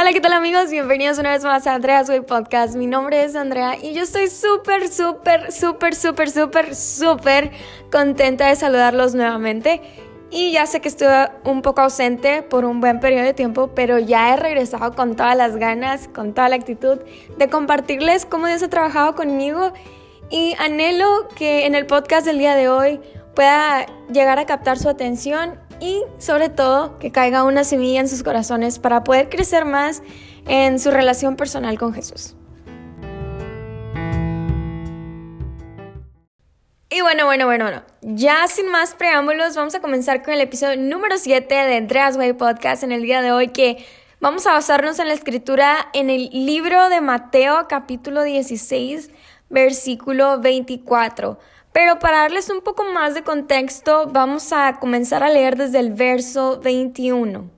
Hola, ¿qué tal amigos? Bienvenidos una vez más a Andrea's Way Podcast. Mi nombre es Andrea y yo estoy súper, súper, súper, súper, súper, súper contenta de saludarlos nuevamente. Y ya sé que estuve un poco ausente por un buen periodo de tiempo, pero ya he regresado con todas las ganas, con toda la actitud de compartirles cómo Dios ha trabajado conmigo y anhelo que en el podcast del día de hoy pueda llegar a captar su atención y sobre todo que caiga una semilla en sus corazones para poder crecer más en su relación personal con Jesús. Y bueno, bueno, bueno, bueno, ya sin más preámbulos, vamos a comenzar con el episodio número 7 de Andreas Way Podcast en el día de hoy que vamos a basarnos en la escritura en el libro de Mateo capítulo 16 versículo 24. Pero para darles un poco más de contexto, vamos a comenzar a leer desde el verso 21.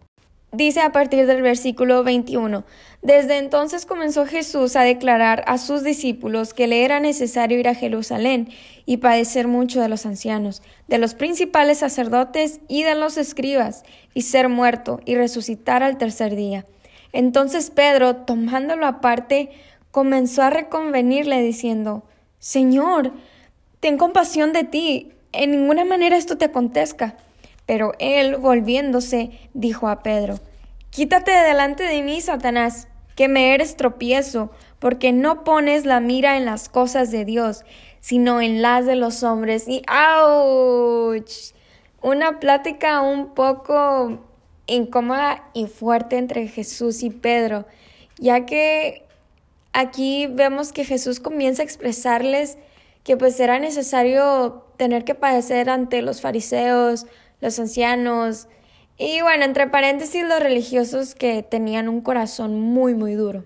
Dice a partir del versículo 21, desde entonces comenzó Jesús a declarar a sus discípulos que le era necesario ir a Jerusalén y padecer mucho de los ancianos, de los principales sacerdotes y de los escribas, y ser muerto y resucitar al tercer día. Entonces Pedro, tomándolo aparte, comenzó a reconvenirle diciendo, Señor, ten compasión de ti, en ninguna manera esto te acontezca. Pero él, volviéndose, dijo a Pedro, Quítate de delante de mí, Satanás, que me eres tropiezo, porque no pones la mira en las cosas de Dios, sino en las de los hombres. Y ¡auch! Una plática un poco incómoda y fuerte entre Jesús y Pedro, ya que aquí vemos que Jesús comienza a expresarles que pues era necesario tener que padecer ante los fariseos, los ancianos y bueno, entre paréntesis los religiosos que tenían un corazón muy muy duro.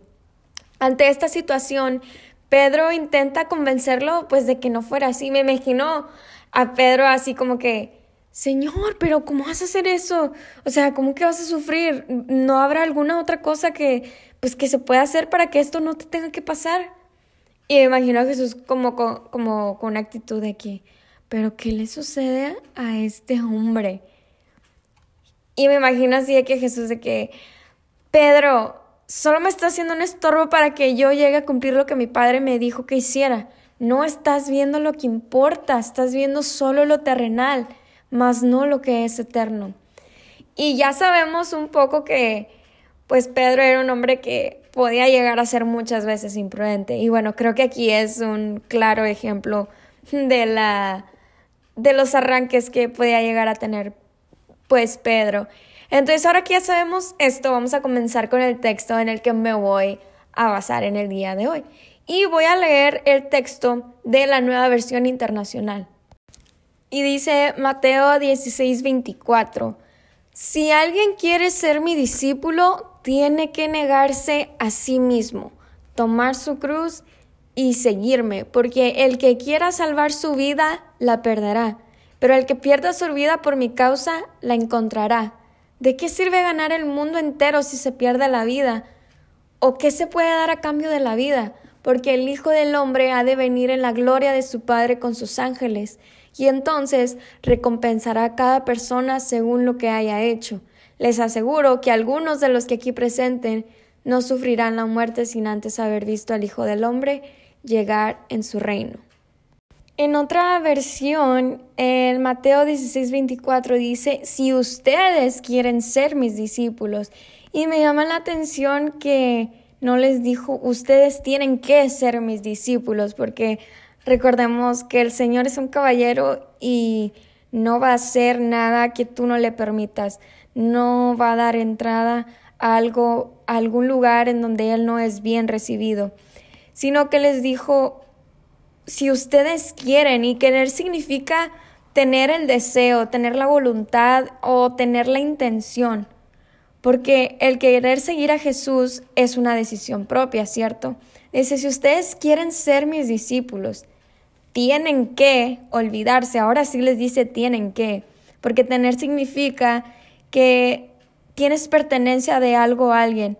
Ante esta situación, Pedro intenta convencerlo pues de que no fuera así. Me imagino a Pedro así como que, Señor, pero ¿cómo vas a hacer eso? O sea, ¿cómo que vas a sufrir? ¿No habrá alguna otra cosa que pues que se pueda hacer para que esto no te tenga que pasar? Y me imagino a Jesús como, como, con una actitud de que, pero ¿qué le sucede a este hombre? Y me imagino así de que Jesús de que, Pedro, solo me está haciendo un estorbo para que yo llegue a cumplir lo que mi padre me dijo que hiciera. No estás viendo lo que importa, estás viendo solo lo terrenal, más no lo que es eterno. Y ya sabemos un poco que, pues Pedro era un hombre que podía llegar a ser muchas veces imprudente. Y bueno, creo que aquí es un claro ejemplo de la de los arranques que podía llegar a tener pues Pedro. Entonces, ahora que ya sabemos esto, vamos a comenzar con el texto en el que me voy a basar en el día de hoy. Y voy a leer el texto de la nueva versión internacional. Y dice Mateo 16, 24. Si alguien quiere ser mi discípulo, tiene que negarse a sí mismo, tomar su cruz y seguirme, porque el que quiera salvar su vida, la perderá, pero el que pierda su vida por mi causa, la encontrará. ¿De qué sirve ganar el mundo entero si se pierde la vida? ¿O qué se puede dar a cambio de la vida? Porque el Hijo del Hombre ha de venir en la gloria de su Padre con sus ángeles, y entonces recompensará a cada persona según lo que haya hecho. Les aseguro que algunos de los que aquí presenten no sufrirán la muerte sin antes haber visto al Hijo del Hombre llegar en su reino. En otra versión, el Mateo 16:24 dice, si ustedes quieren ser mis discípulos, y me llama la atención que no les dijo, ustedes tienen que ser mis discípulos, porque Recordemos que el Señor es un caballero y no va a hacer nada que tú no le permitas. No va a dar entrada a algo, a algún lugar en donde Él no es bien recibido. Sino que les dijo, si ustedes quieren, y querer significa tener el deseo, tener la voluntad o tener la intención. Porque el querer seguir a Jesús es una decisión propia, ¿cierto? Dice, si ustedes quieren ser mis discípulos, tienen que olvidarse, ahora sí les dice tienen que, porque tener significa que tienes pertenencia de algo a alguien.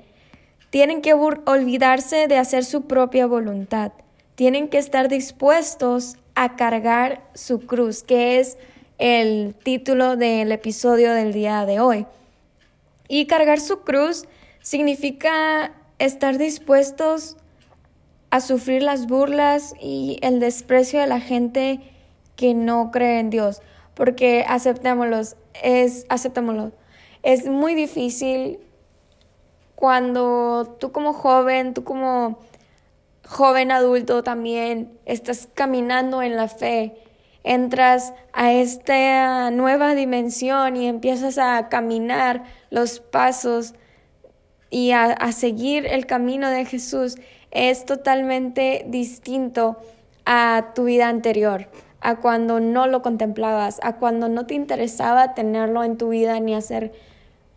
Tienen que olvidarse de hacer su propia voluntad. Tienen que estar dispuestos a cargar su cruz, que es el título del episodio del día de hoy. Y cargar su cruz significa estar dispuestos a sufrir las burlas y el desprecio de la gente que no cree en Dios, porque aceptémoslos, es aceptémoslo. Es muy difícil cuando tú como joven, tú como joven adulto también estás caminando en la fe, entras a esta nueva dimensión y empiezas a caminar los pasos y a, seguir el camino de Jesús, es totalmente distinto a tu vida anterior, a cuando no lo contemplabas, a cuando no te interesaba tenerlo en tu vida ni hacer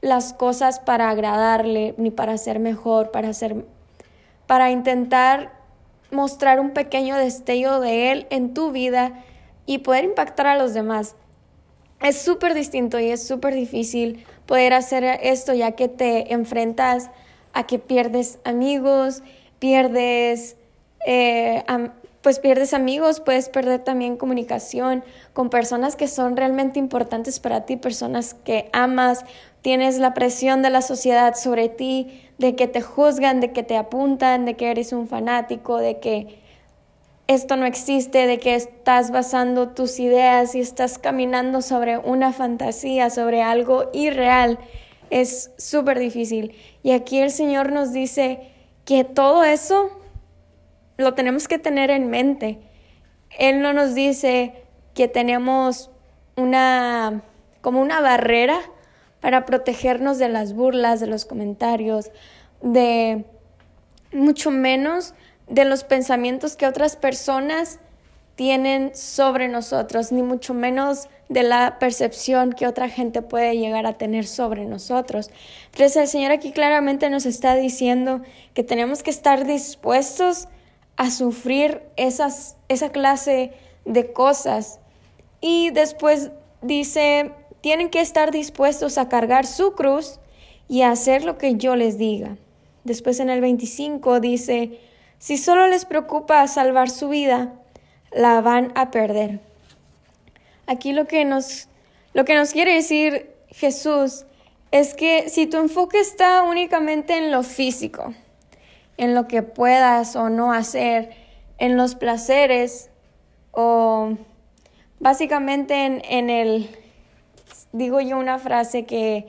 las cosas para agradarle, ni para ser mejor, para ser para intentar mostrar un pequeño destello de él en tu vida y poder impactar a los demás. Es súper distinto y es súper difícil poder hacer esto ya que te enfrentas a que pierdes amigos, pierdes, eh, pues pierdes amigos, puedes perder también comunicación con personas que son realmente importantes para ti, personas que amas, tienes la presión de la sociedad sobre ti, de que te juzgan, de que te apuntan, de que eres un fanático, de que esto no existe, de que estás basando tus ideas y estás caminando sobre una fantasía, sobre algo irreal, es súper difícil. Y aquí el Señor nos dice que todo eso lo tenemos que tener en mente. Él no nos dice que tenemos una como una barrera para protegernos de las burlas, de los comentarios, de mucho menos de los pensamientos que otras personas tienen sobre nosotros, ni mucho menos de la percepción que otra gente puede llegar a tener sobre nosotros. Entonces el Señor aquí claramente nos está diciendo que tenemos que estar dispuestos a sufrir esas, esa clase de cosas. Y después dice, tienen que estar dispuestos a cargar su cruz y a hacer lo que yo les diga. Después en el 25 dice, si solo les preocupa salvar su vida, la van a perder. Aquí lo que nos, lo que nos quiere decir Jesús es que si tu enfoque está únicamente en lo físico, en lo que puedas o no hacer, en los placeres o básicamente en, en el, digo yo una frase que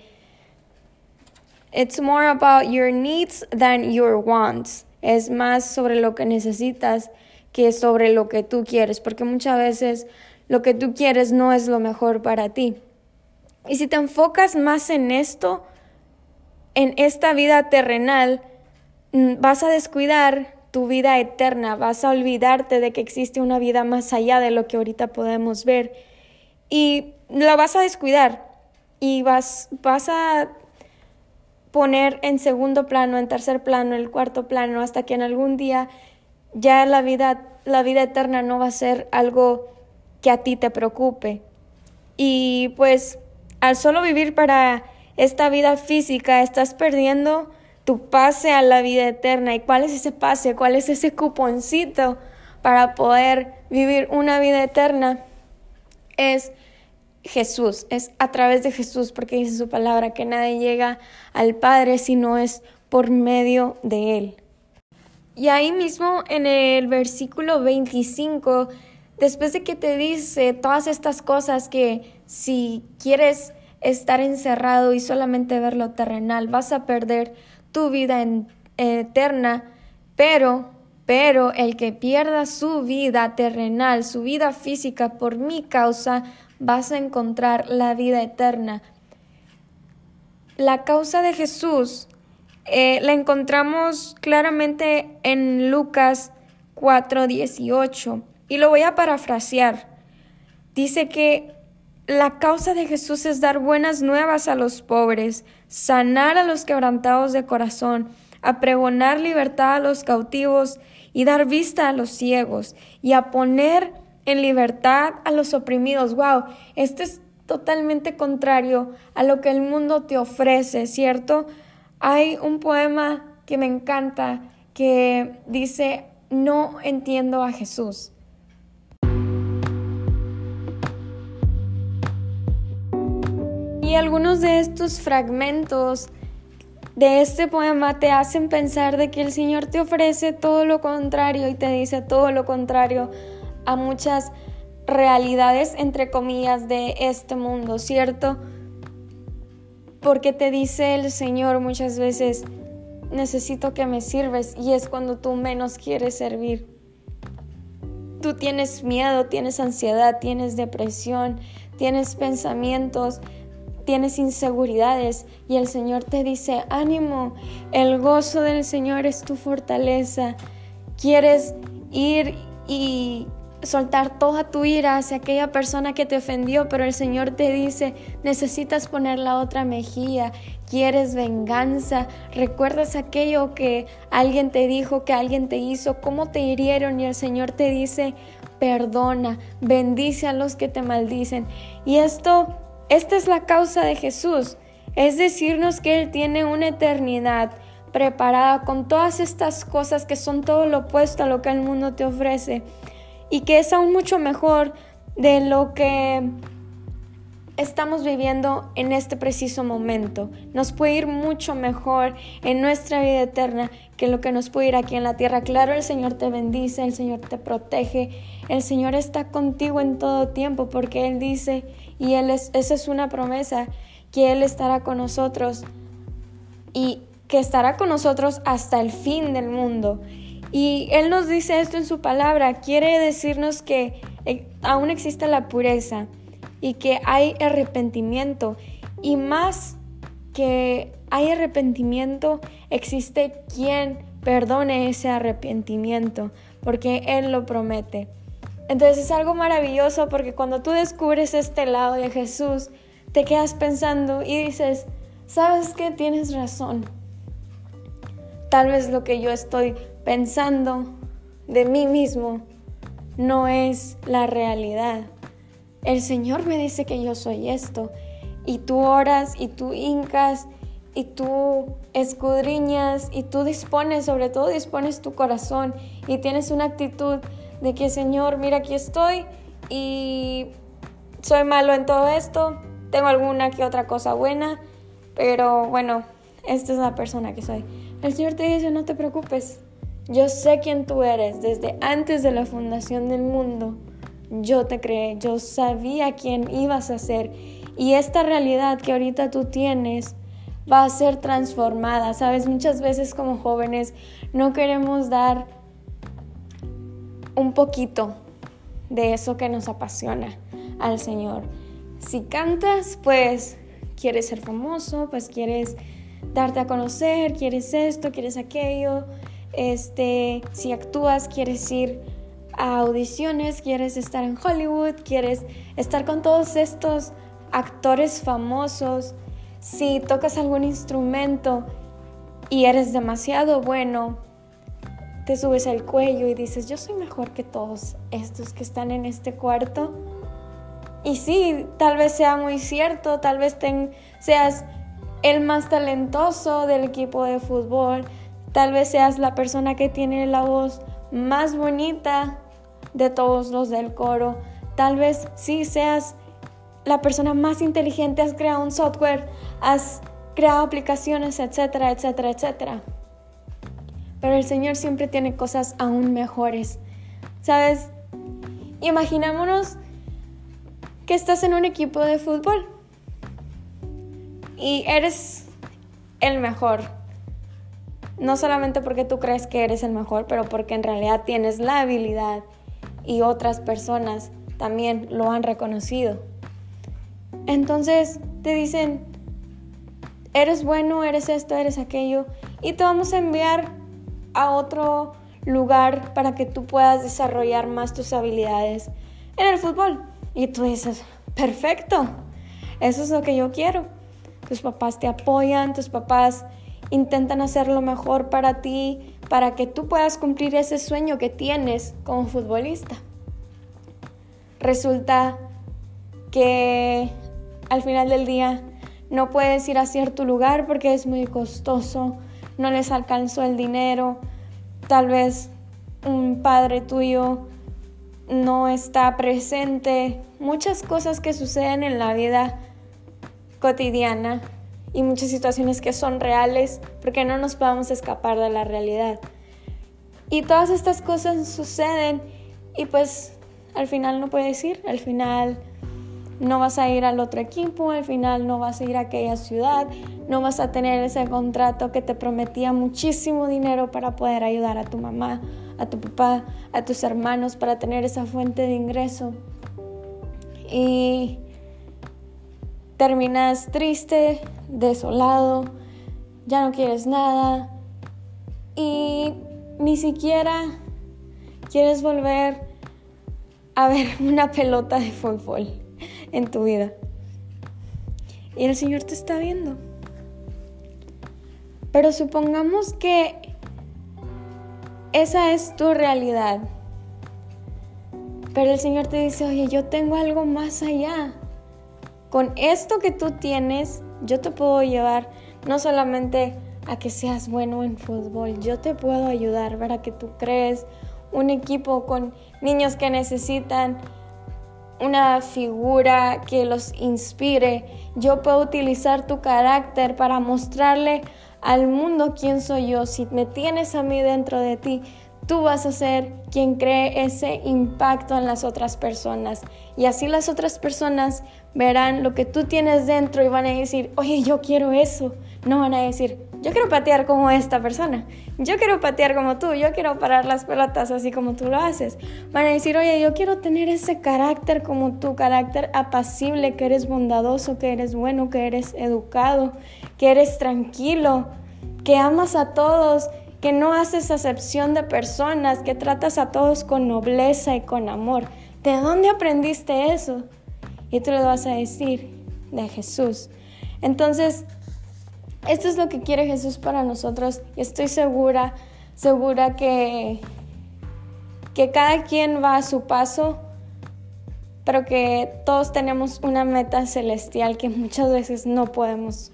it's more about your needs than your wants. Es más sobre lo que necesitas que sobre lo que tú quieres, porque muchas veces lo que tú quieres no es lo mejor para ti. Y si te enfocas más en esto, en esta vida terrenal, mm, vas a descuidar tu vida eterna, vas a olvidarte de que existe una vida más allá de lo que ahorita podemos ver y la vas a descuidar y vas, vas a poner en segundo plano, en tercer plano, en el cuarto plano, hasta que en algún día ya la vida, la vida eterna no va a ser algo que a ti te preocupe. Y pues al solo vivir para esta vida física, estás perdiendo tu pase a la vida eterna. ¿Y cuál es ese pase? ¿Cuál es ese cuponcito para poder vivir una vida eterna? Es Jesús, es a través de Jesús, porque dice su palabra que nadie llega al Padre si no es por medio de Él. Y ahí mismo en el versículo 25, después de que te dice todas estas cosas que si quieres estar encerrado y solamente ver lo terrenal, vas a perder tu vida eterna, pero pero el que pierda su vida terrenal, su vida física por mi causa, vas a encontrar la vida eterna. La causa de Jesús eh, la encontramos claramente en Lucas 4:18 y lo voy a parafrasear. Dice que la causa de Jesús es dar buenas nuevas a los pobres, sanar a los quebrantados de corazón, apregonar libertad a los cautivos y dar vista a los ciegos y a poner en libertad a los oprimidos. Wow, esto es totalmente contrario a lo que el mundo te ofrece, ¿cierto? Hay un poema que me encanta que dice, no entiendo a Jesús. Y algunos de estos fragmentos de este poema te hacen pensar de que el Señor te ofrece todo lo contrario y te dice todo lo contrario a muchas realidades, entre comillas, de este mundo, ¿cierto? Porque te dice el Señor muchas veces, necesito que me sirves y es cuando tú menos quieres servir. Tú tienes miedo, tienes ansiedad, tienes depresión, tienes pensamientos, tienes inseguridades y el Señor te dice, ánimo, el gozo del Señor es tu fortaleza. Quieres ir y soltar toda tu ira hacia aquella persona que te ofendió, pero el Señor te dice, necesitas poner la otra mejilla, quieres venganza, recuerdas aquello que alguien te dijo, que alguien te hizo, cómo te hirieron y el Señor te dice, perdona, bendice a los que te maldicen. Y esto, esta es la causa de Jesús, es decirnos que Él tiene una eternidad preparada con todas estas cosas que son todo lo opuesto a lo que el mundo te ofrece y que es aún mucho mejor de lo que estamos viviendo en este preciso momento. Nos puede ir mucho mejor en nuestra vida eterna que lo que nos puede ir aquí en la tierra. Claro, el Señor te bendice, el Señor te protege, el Señor está contigo en todo tiempo porque Él dice, y Él es, esa es una promesa, que Él estará con nosotros y que estará con nosotros hasta el fin del mundo. Y Él nos dice esto en su palabra, quiere decirnos que eh, aún existe la pureza y que hay arrepentimiento. Y más que hay arrepentimiento, existe quien perdone ese arrepentimiento, porque Él lo promete. Entonces es algo maravilloso porque cuando tú descubres este lado de Jesús, te quedas pensando y dices, ¿sabes qué? Tienes razón. Tal vez lo que yo estoy pensando de mí mismo no es la realidad. El Señor me dice que yo soy esto y tú oras y tú hincas y tú escudriñas y tú dispones, sobre todo dispones tu corazón y tienes una actitud de que Señor, mira aquí estoy y soy malo en todo esto, tengo alguna que otra cosa buena, pero bueno, esta es la persona que soy. El Señor te dice, no te preocupes, yo sé quién tú eres desde antes de la fundación del mundo. Yo te creé, yo sabía quién ibas a ser. Y esta realidad que ahorita tú tienes va a ser transformada. Sabes, muchas veces como jóvenes no queremos dar un poquito de eso que nos apasiona al Señor. Si cantas, pues quieres ser famoso, pues quieres darte a conocer, quieres esto, quieres aquello. Este, si actúas, quieres ir a audiciones, quieres estar en Hollywood, quieres estar con todos estos actores famosos. Si tocas algún instrumento y eres demasiado bueno, te subes al cuello y dices, yo soy mejor que todos estos que están en este cuarto. Y sí, tal vez sea muy cierto, tal vez seas el más talentoso del equipo de fútbol, Tal vez seas la persona que tiene la voz más bonita de todos los del coro. Tal vez sí seas la persona más inteligente, has creado un software, has creado aplicaciones, etcétera, etcétera, etcétera. Pero el Señor siempre tiene cosas aún mejores. ¿Sabes? Imaginémonos que estás en un equipo de fútbol y eres el mejor no solamente porque tú crees que eres el mejor, pero porque en realidad tienes la habilidad y otras personas también lo han reconocido. Entonces te dicen, eres bueno, eres esto, eres aquello, y te vamos a enviar a otro lugar para que tú puedas desarrollar más tus habilidades en el fútbol. Y tú dices, perfecto, eso es lo que yo quiero. Tus papás te apoyan, tus papás intentan hacer lo mejor para ti, para que tú puedas cumplir ese sueño que tienes como futbolista. Resulta que al final del día no puedes ir a cierto lugar porque es muy costoso, no les alcanzó el dinero, tal vez un padre tuyo no está presente, muchas cosas que suceden en la vida cotidiana y muchas situaciones que son reales porque no nos podemos escapar de la realidad. Y todas estas cosas suceden y pues al final no puedes ir, al final no vas a ir al otro equipo, al final no vas a ir a aquella ciudad, no vas a tener ese contrato que te prometía muchísimo dinero para poder ayudar a tu mamá, a tu papá, a tus hermanos, para tener esa fuente de ingreso. Y terminas triste, desolado, ya no quieres nada y ni siquiera quieres volver a ver una pelota de fútbol en tu vida. Y el Señor te está viendo. Pero supongamos que esa es tu realidad. Pero el Señor te dice, oye, yo tengo algo más allá. Con esto que tú tienes, yo te puedo llevar no solamente a que seas bueno en fútbol, yo te puedo ayudar para que tú crees un equipo con niños que necesitan una figura que los inspire. Yo puedo utilizar tu carácter para mostrarle al mundo quién soy yo. Si me tienes a mí dentro de ti, tú vas a ser quien cree ese impacto en las otras personas. Y así las otras personas verán lo que tú tienes dentro y van a decir, oye, yo quiero eso. No van a decir, yo quiero patear como esta persona, yo quiero patear como tú, yo quiero parar las pelotas así como tú lo haces. Van a decir, oye, yo quiero tener ese carácter como tu carácter apacible, que eres bondadoso, que eres bueno, que eres educado, que eres tranquilo, que amas a todos, que no haces acepción de personas, que tratas a todos con nobleza y con amor. ¿De dónde aprendiste eso? Y tú le vas a decir, de Jesús. Entonces, esto es lo que quiere Jesús para nosotros y estoy segura, segura que, que cada quien va a su paso, pero que todos tenemos una meta celestial que muchas veces no podemos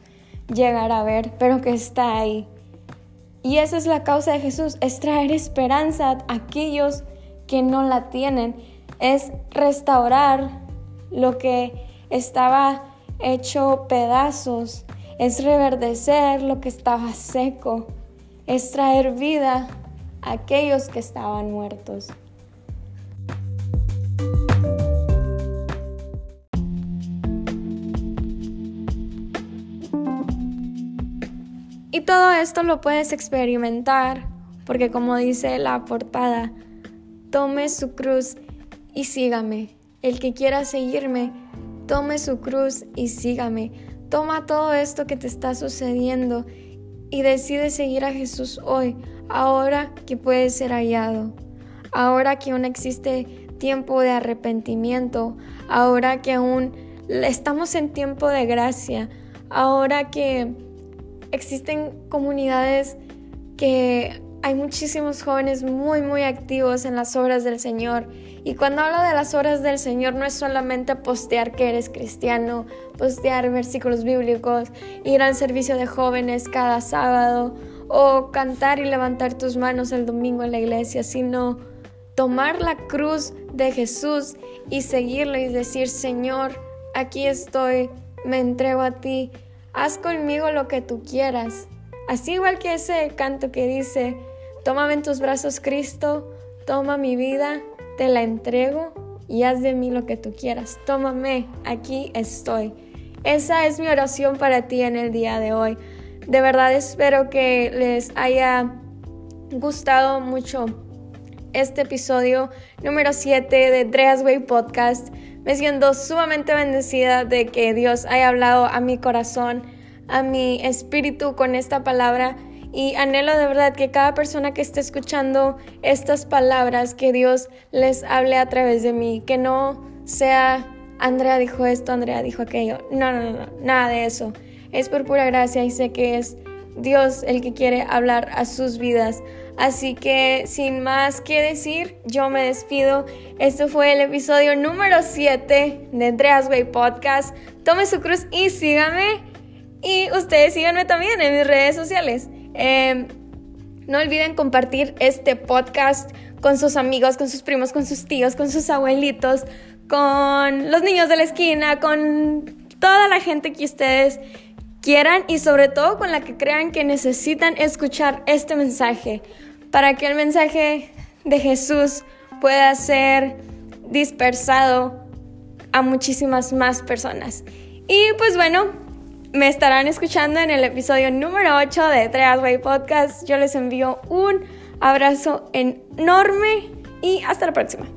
llegar a ver, pero que está ahí. Y esa es la causa de Jesús, es traer esperanza a aquellos que no la tienen, es restaurar lo que estaba hecho pedazos es reverdecer lo que estaba seco, es traer vida a aquellos que estaban muertos. Y todo esto lo puedes experimentar porque como dice la portada, tome su cruz y sígame. El que quiera seguirme, tome su cruz y sígame. Toma todo esto que te está sucediendo y decide seguir a Jesús hoy, ahora que puede ser hallado, ahora que aún existe tiempo de arrepentimiento, ahora que aún estamos en tiempo de gracia, ahora que existen comunidades que hay muchísimos jóvenes muy, muy activos en las obras del Señor. Y cuando hablo de las obras del Señor no es solamente postear que eres cristiano, postear versículos bíblicos, ir al servicio de jóvenes cada sábado o cantar y levantar tus manos el domingo en la iglesia, sino tomar la cruz de Jesús y seguirlo y decir, Señor, aquí estoy, me entrego a ti, haz conmigo lo que tú quieras. Así igual que ese canto que dice, Tómame en tus brazos, Cristo, toma mi vida, te la entrego y haz de mí lo que tú quieras. Tómame, aquí estoy. Esa es mi oración para ti en el día de hoy. De verdad espero que les haya gustado mucho este episodio número 7 de Dreas Way Podcast. Me siento sumamente bendecida de que Dios haya hablado a mi corazón, a mi espíritu con esta palabra y anhelo de verdad que cada persona que esté escuchando estas palabras, que Dios les hable a través de mí, que no sea Andrea dijo esto, Andrea dijo aquello. No, no, no, nada de eso. Es por pura gracia y sé que es Dios el que quiere hablar a sus vidas. Así que sin más que decir, yo me despido. Este fue el episodio número 7 de Andreas Way Podcast. Tome su cruz y sígame. Y ustedes síganme también en mis redes sociales. Em, no olviden compartir este podcast con sus amigos, con sus primos, con sus tíos, con sus abuelitos, con los niños de la esquina, con toda la gente que ustedes quieran y sobre todo con la que crean que necesitan escuchar este mensaje para que el mensaje de Jesús pueda ser dispersado a muchísimas más personas. Y pues bueno, me estarán escuchando en el episodio número 8 de Way Podcast. Yo les envío un abrazo enorme y hasta la próxima.